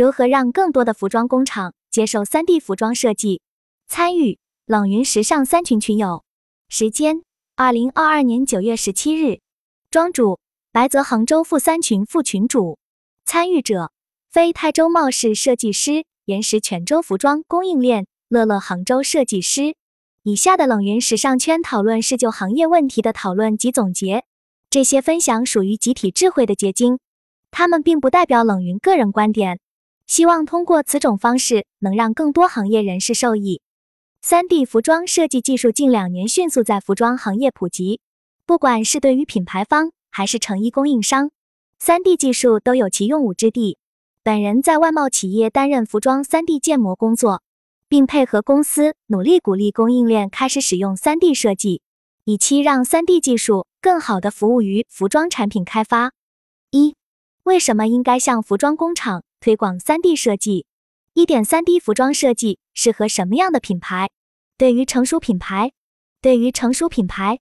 如何让更多的服装工厂接受 3D 服装设计？参与冷云时尚三群群友，时间：二零二二年九月十七日。庄主：白泽杭州副三群副群主。参与者：非泰州茂市设计师，岩石泉州服装供应链，乐乐杭州设计师。以下的冷云时尚圈讨论是就行业问题的讨论及总结，这些分享属于集体智慧的结晶，他们并不代表冷云个人观点。希望通过此种方式，能让更多行业人士受益。三 D 服装设计技术近两年迅速在服装行业普及，不管是对于品牌方还是成衣供应商，三 D 技术都有其用武之地。本人在外贸企业担任服装三 D 建模工作，并配合公司努力鼓励供应链开始使用三 D 设计，以期让三 D 技术更好的服务于服装产品开发。一、为什么应该向服装工厂？推广 3D 设计，一点 3D 服装设计适合什么样的品牌？对于成熟品牌，对于成熟品牌，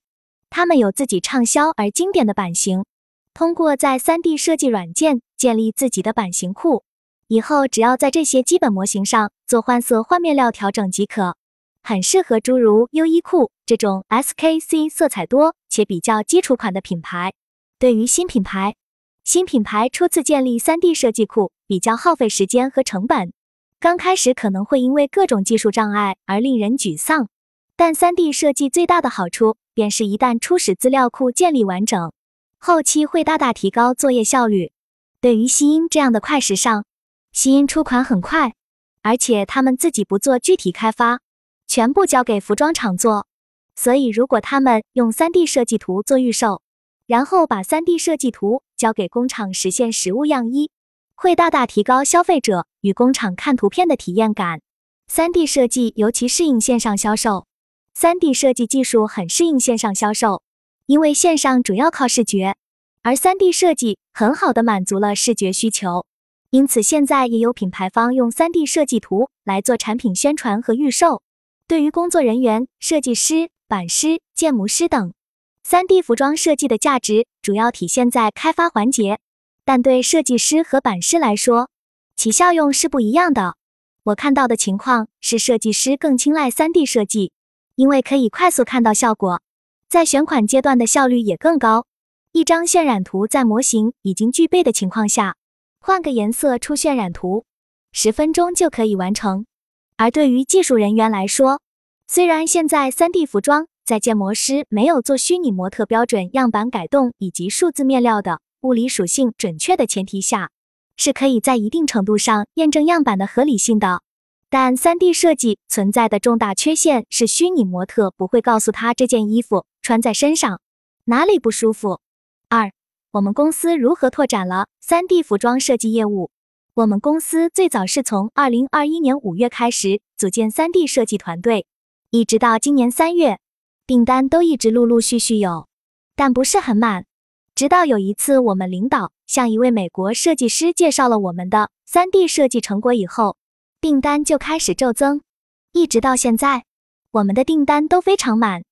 他们有自己畅销而经典的版型，通过在 3D 设计软件建立自己的版型库，以后只要在这些基本模型上做换色换面料调整即可，很适合诸如优衣库这种 SKC 色彩多且比较基础款的品牌。对于新品牌，新品牌初次建立 3D 设计库。比较耗费时间和成本，刚开始可能会因为各种技术障碍而令人沮丧。但 3D 设计最大的好处便是一旦初始资料库建立完整，后期会大大提高作业效率。对于西音这样的快时尚，西音出款很快，而且他们自己不做具体开发，全部交给服装厂做。所以如果他们用 3D 设计图做预售，然后把 3D 设计图交给工厂实现实物样衣。会大大提高消费者与工厂看图片的体验感。三 D 设计尤其适应线上销售，三 D 设计技术很适应线上销售，因为线上主要靠视觉，而三 D 设计很好的满足了视觉需求。因此，现在也有品牌方用三 D 设计图来做产品宣传和预售。对于工作人员、设计师、版师、建模师等，三 D 服装设计的价值主要体现在开发环节。但对设计师和版师来说，其效用是不一样的。我看到的情况是，设计师更青睐 3D 设计，因为可以快速看到效果，在选款阶段的效率也更高。一张渲染图在模型已经具备的情况下，换个颜色出渲染图，十分钟就可以完成。而对于技术人员来说，虽然现在 3D 服装在建模师没有做虚拟模特标准样板改动以及数字面料的。物理属性准确的前提下，是可以在一定程度上验证样板的合理性的。但 3D 设计存在的重大缺陷是，虚拟模特不会告诉他这件衣服穿在身上哪里不舒服。二，我们公司如何拓展了 3D 服装设计业务？我们公司最早是从2021年5月开始组建 3D 设计团队，一直到今年3月，订单都一直陆陆续续有，但不是很满。直到有一次，我们领导向一位美国设计师介绍了我们的 3D 设计成果以后，订单就开始骤增，一直到现在，我们的订单都非常满，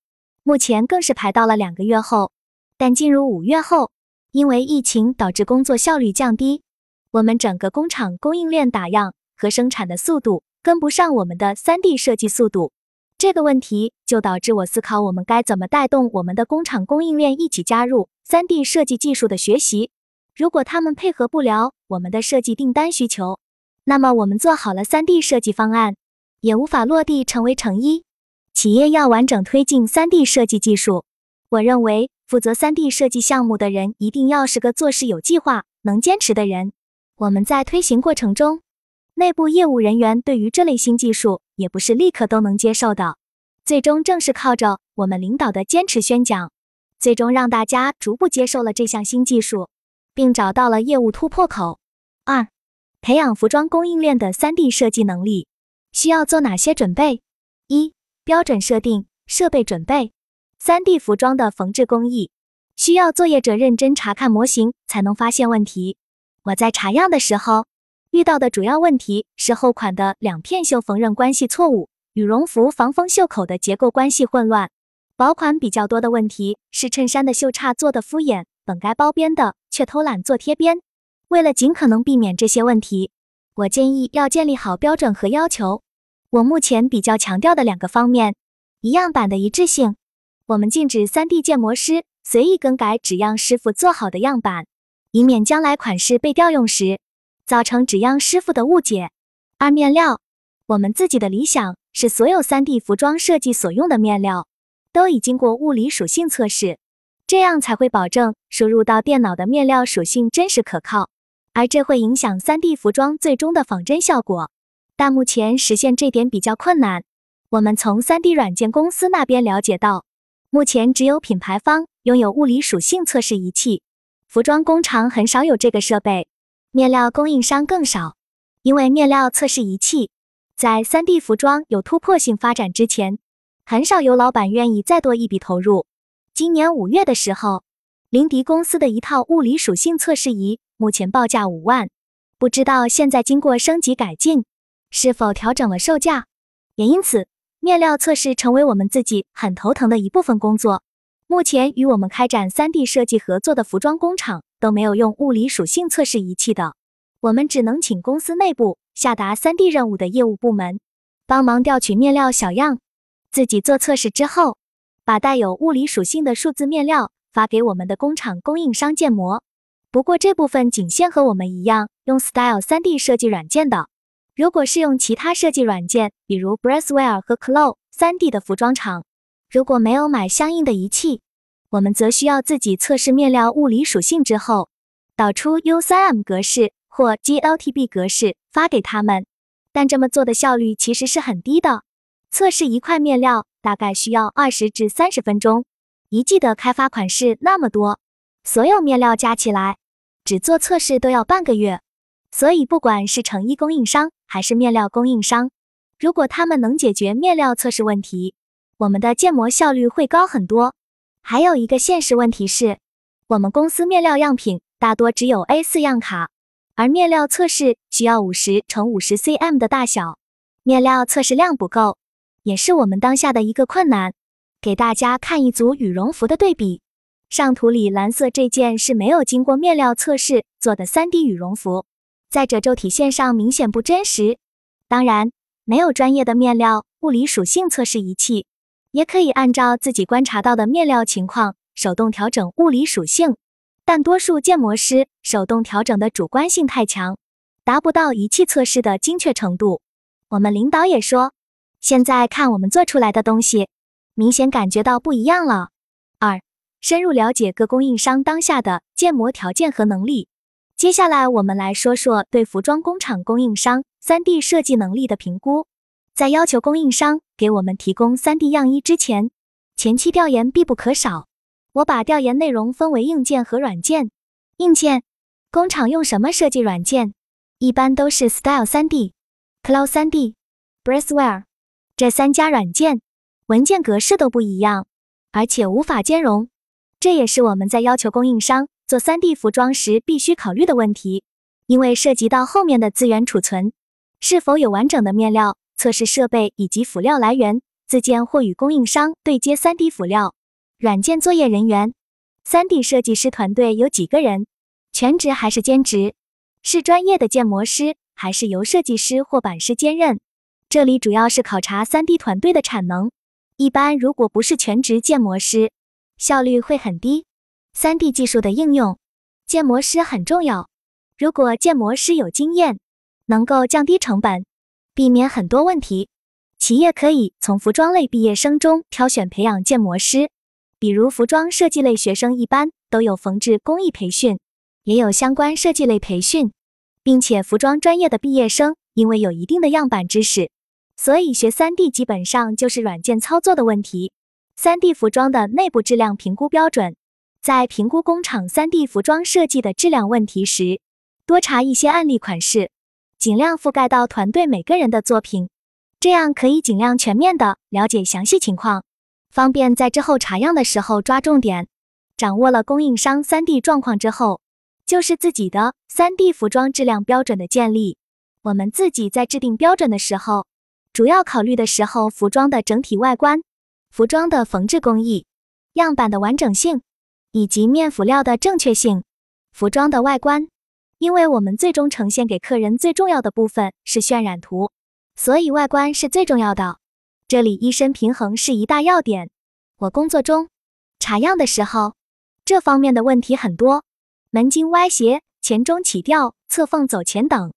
目前更是排到了两个月后。但进入五月后，因为疫情导致工作效率降低，我们整个工厂供应链打样和生产的速度跟不上我们的 3D 设计速度。这个问题就导致我思考，我们该怎么带动我们的工厂供应链一起加入 3D 设计技术的学习。如果他们配合不了我们的设计订单需求，那么我们做好了 3D 设计方案，也无法落地成为成衣。企业要完整推进 3D 设计技术，我认为负责 3D 设计项目的人一定要是个做事有计划、能坚持的人。我们在推行过程中，内部业务人员对于这类新技术。也不是立刻都能接受的，最终正是靠着我们领导的坚持宣讲，最终让大家逐步接受了这项新技术，并找到了业务突破口。二、培养服装供应链的 3D 设计能力需要做哪些准备？一、标准设定、设备准备。3D 服装的缝制工艺需要作业者认真查看模型才能发现问题。我在查样的时候。遇到的主要问题是厚款的两片袖缝纫关系错误，羽绒服防风袖口的结构关系混乱。薄款比较多的问题是衬衫的袖叉做的敷衍，本该包边的却偷懒做贴边。为了尽可能避免这些问题，我建议要建立好标准和要求。我目前比较强调的两个方面，一样板的一致性。我们禁止 3D 建模师随意更改纸样师傅做好的样板，以免将来款式被调用时造成纸样师傅的误解。二面料，我们自己的理想是所有 3D 服装设计所用的面料都已经过物理属性测试，这样才会保证输入到电脑的面料属性真实可靠，而这会影响 3D 服装最终的仿真效果。但目前实现这点比较困难。我们从 3D 软件公司那边了解到，目前只有品牌方拥有物理属性测试仪器，服装工厂很少有这个设备，面料供应商更少。因为面料测试仪器在 3D 服装有突破性发展之前，很少有老板愿意再多一笔投入。今年五月的时候，林迪公司的一套物理属性测试仪目前报价五万，不知道现在经过升级改进。是否调整了售价？也因此，面料测试成为我们自己很头疼的一部分工作。目前与我们开展 3D 设计合作的服装工厂都没有用物理属性测试仪器的，我们只能请公司内部下达 3D 任务的业务部门帮忙调取面料小样，自己做测试之后，把带有物理属性的数字面料发给我们的工厂供应商建模。不过这部分仅限和我们一样用 Style 3D 设计软件的。如果是用其他设计软件，比如 Braswell 和 Clo 3D 的服装厂，如果没有买相应的仪器，我们则需要自己测试面料物理属性之后，导出 U3M 格式或 GLTB 格式发给他们。但这么做的效率其实是很低的，测试一块面料大概需要二十至三十分钟，一季的开发款式那么多，所有面料加起来，只做测试都要半个月。所以，不管是成衣供应商还是面料供应商，如果他们能解决面料测试问题，我们的建模效率会高很多。还有一个现实问题是，我们公司面料样品大多只有 A4 样卡，而面料测试需要五十乘五十 cm 的大小，面料测试量不够，也是我们当下的一个困难。给大家看一组羽绒服的对比，上图里蓝色这件是没有经过面料测试做的 3D 羽绒服。在褶皱体现上明显不真实。当然，没有专业的面料物理属性测试仪器，也可以按照自己观察到的面料情况手动调整物理属性。但多数建模师手动调整的主观性太强，达不到仪器测试的精确程度。我们领导也说，现在看我们做出来的东西，明显感觉到不一样了。二、深入了解各供应商当下的建模条件和能力。接下来，我们来说说对服装工厂供应商 3D 设计能力的评估。在要求供应商给我们提供 3D 样衣之前，前期调研必不可少。我把调研内容分为硬件和软件。硬件，工厂用什么设计软件？一般都是 Style 3D、Cloud 3D、Braswell 这三家软件，文件格式都不一样，而且无法兼容。这也是我们在要求供应商。做 3D 服装时必须考虑的问题，因为涉及到后面的资源储存，是否有完整的面料测试设备以及辅料来源，自建或与供应商对接 3D 辅料。软件作业人员，3D 设计师团队有几个人？全职还是兼职？是专业的建模师还是由设计师或版师兼任？这里主要是考察 3D 团队的产能。一般如果不是全职建模师，效率会很低。3D 技术的应用，建模师很重要。如果建模师有经验，能够降低成本，避免很多问题。企业可以从服装类毕业生中挑选培养建模师，比如服装设计类学生一般都有缝制工艺培训，也有相关设计类培训，并且服装专业的毕业生因为有一定的样板知识，所以学 3D 基本上就是软件操作的问题。3D 服装的内部质量评估标准。在评估工厂 3D 服装设计的质量问题时，多查一些案例款式，尽量覆盖到团队每个人的作品，这样可以尽量全面的了解详细情况，方便在之后查样的时候抓重点。掌握了供应商 3D 状况之后，就是自己的 3D 服装质量标准的建立。我们自己在制定标准的时候，主要考虑的时候服装的整体外观、服装的缝制工艺、样板的完整性。以及面辅料的正确性、服装的外观、因为我们最终呈现给客人最重要的部分是渲染图，所以外观是最重要的。这里衣身平衡是一大要点。我工作中查样的时候，这方面的问题很多，门襟歪斜、前中起吊、侧缝走前等，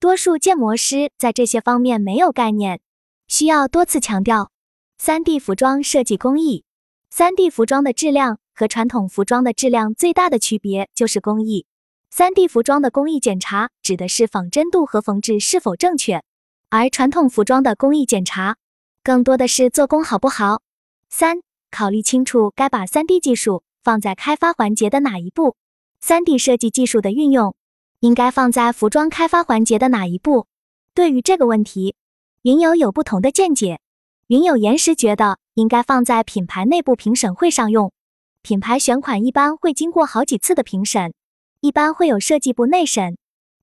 多数建模师在这些方面没有概念，需要多次强调。三 D 服装设计工艺，三 D 服装的质量。和传统服装的质量最大的区别就是工艺。三 D 服装的工艺检查指的是仿真度和缝制是否正确，而传统服装的工艺检查更多的是做工好不好。三、考虑清楚该把三 D 技术放在开发环节的哪一步。三 D 设计技术的运用应该放在服装开发环节的哪一步？对于这个问题，云友有不同的见解。云友岩石觉得应该放在品牌内部评审会上用。品牌选款一般会经过好几次的评审，一般会有设计部内审，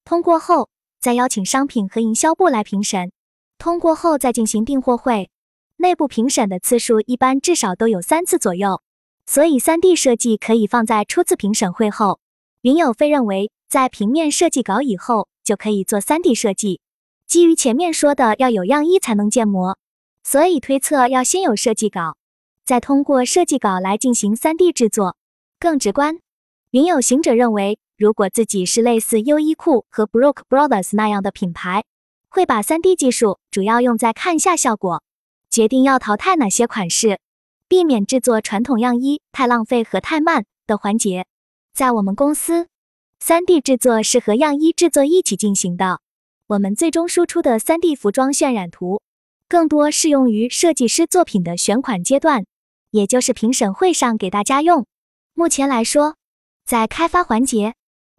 通过后再邀请商品和营销部来评审，通过后再进行订货会。内部评审的次数一般至少都有三次左右，所以三 D 设计可以放在初次评审会后。云友飞认为，在平面设计稿以后就可以做三 D 设计。基于前面说的要有样衣才能建模，所以推测要先有设计稿。再通过设计稿来进行 3D 制作更直观。云有行者认为，如果自己是类似优衣库和 Brooke Brothers 那样的品牌，会把 3D 技术主要用在看下效果，决定要淘汰哪些款式，避免制作传统样衣太浪费和太慢的环节。在我们公司，3D 制作是和样衣制作一起进行的。我们最终输出的 3D 服装渲染图，更多适用于设计师作品的选款阶段。也就是评审会上给大家用。目前来说，在开发环节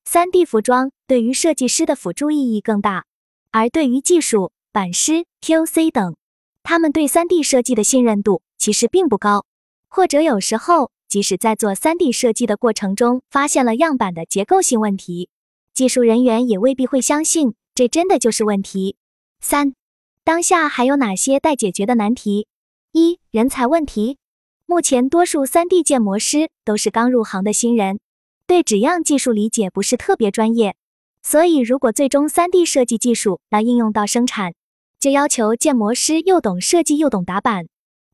，3D 服装对于设计师的辅助意义更大，而对于技术、版师、QC 等，他们对 3D 设计的信任度其实并不高，或者有时候即使在做 3D 设计的过程中发现了样板的结构性问题，技术人员也未必会相信这真的就是问题。三，当下还有哪些待解决的难题？一、人才问题。目前，多数 3D 建模师都是刚入行的新人，对纸样技术理解不是特别专业，所以如果最终 3D 设计技术要应用到生产，就要求建模师又懂设计又懂打板。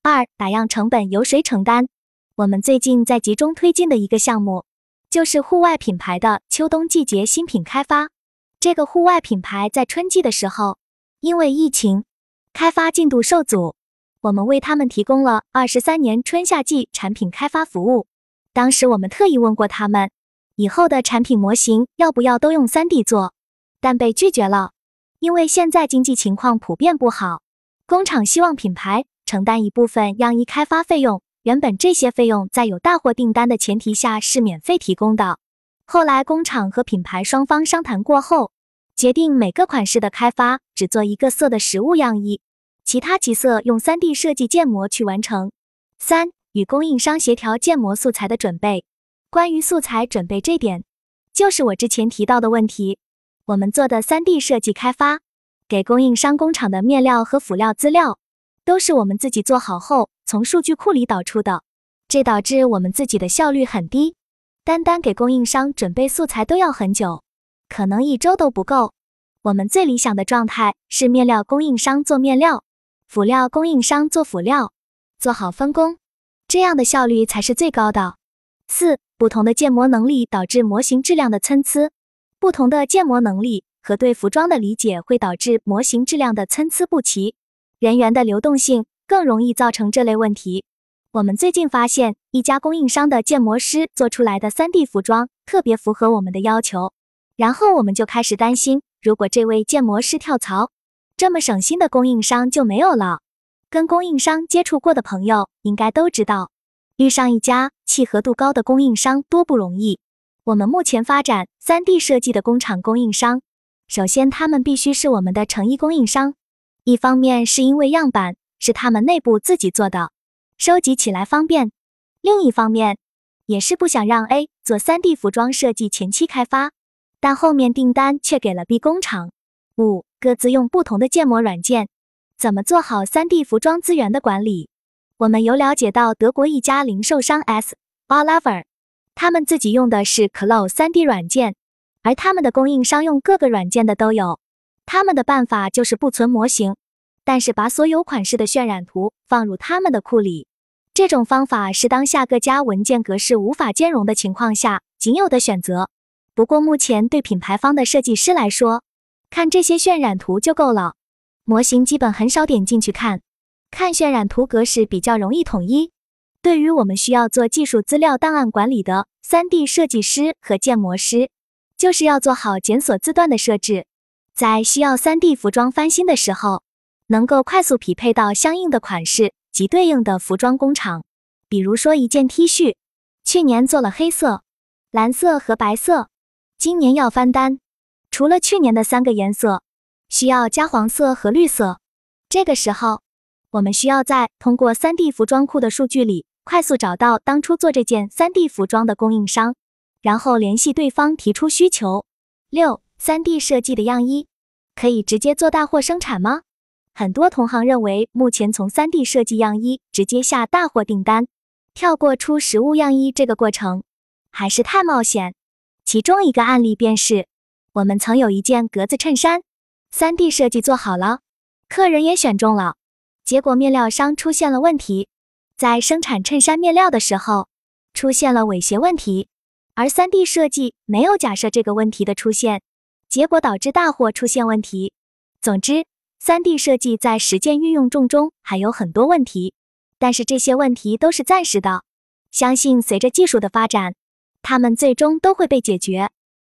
二、打样成本由谁承担？我们最近在集中推进的一个项目，就是户外品牌的秋冬季节新品开发。这个户外品牌在春季的时候，因为疫情，开发进度受阻。我们为他们提供了二十三年春夏季产品开发服务。当时我们特意问过他们，以后的产品模型要不要都用三 D 做，但被拒绝了，因为现在经济情况普遍不好，工厂希望品牌承担一部分样衣开发费用。原本这些费用在有大货订单的前提下是免费提供的，后来工厂和品牌双方商谈过后，决定每个款式的开发只做一个色的实物样衣。其他几色用 3D 设计建模去完成。三、与供应商协调建模素材的准备。关于素材准备这点，就是我之前提到的问题。我们做的 3D 设计开发，给供应商工厂的面料和辅料资料，都是我们自己做好后从数据库里导出的，这导致我们自己的效率很低。单单给供应商准备素材都要很久，可能一周都不够。我们最理想的状态是面料供应商做面料。辅料供应商做辅料，做好分工，这样的效率才是最高的。四、不同的建模能力导致模型质量的参差，不同的建模能力和对服装的理解会导致模型质量的参差不齐，人员的流动性更容易造成这类问题。我们最近发现，一家供应商的建模师做出来的 3D 服装特别符合我们的要求，然后我们就开始担心，如果这位建模师跳槽。这么省心的供应商就没有了。跟供应商接触过的朋友应该都知道，遇上一家契合度高的供应商多不容易。我们目前发展 3D 设计的工厂供应商，首先他们必须是我们的成衣供应商。一方面是因为样板是他们内部自己做的，收集起来方便；另一方面也是不想让 A 做 3D 服装设计前期开发，但后面订单却给了 B 工厂。五。各自用不同的建模软件，怎么做好 3D 服装资源的管理？我们有了解到德国一家零售商 S. Oliver，他们自己用的是 Clo 3D 软件，而他们的供应商用各个软件的都有。他们的办法就是不存模型，但是把所有款式的渲染图放入他们的库里。这种方法是当下各家文件格式无法兼容的情况下仅有的选择。不过目前对品牌方的设计师来说，看这些渲染图就够了，模型基本很少点进去看。看渲染图格式比较容易统一。对于我们需要做技术资料档案管理的 3D 设计师和建模师，就是要做好检索字段的设置，在需要 3D 服装翻新的时候，能够快速匹配到相应的款式及对应的服装工厂。比如说一件 T 恤，去年做了黑色、蓝色和白色，今年要翻单，除了去年的三个颜色，需要加黄色和绿色。这个时候，我们需要在通过 3D 服装库的数据里。快速找到当初做这件 3D 服装的供应商，然后联系对方提出需求。六、3D 设计的样衣可以直接做大货生产吗？很多同行认为，目前从 3D 设计样衣直接下大货订单，跳过出实物样衣这个过程，还是太冒险。其中一个案例便是，我们曾有一件格子衬衫，3D 设计做好了，客人也选中了，结果面料商出现了问题。在生产衬衫面料的时候，出现了伪鞋问题，而 3D 设计没有假设这个问题的出现，结果导致大货出现问题。总之，3D 设计在实践运用中中还有很多问题，但是这些问题都是暂时的，相信随着技术的发展，它们最终都会被解决。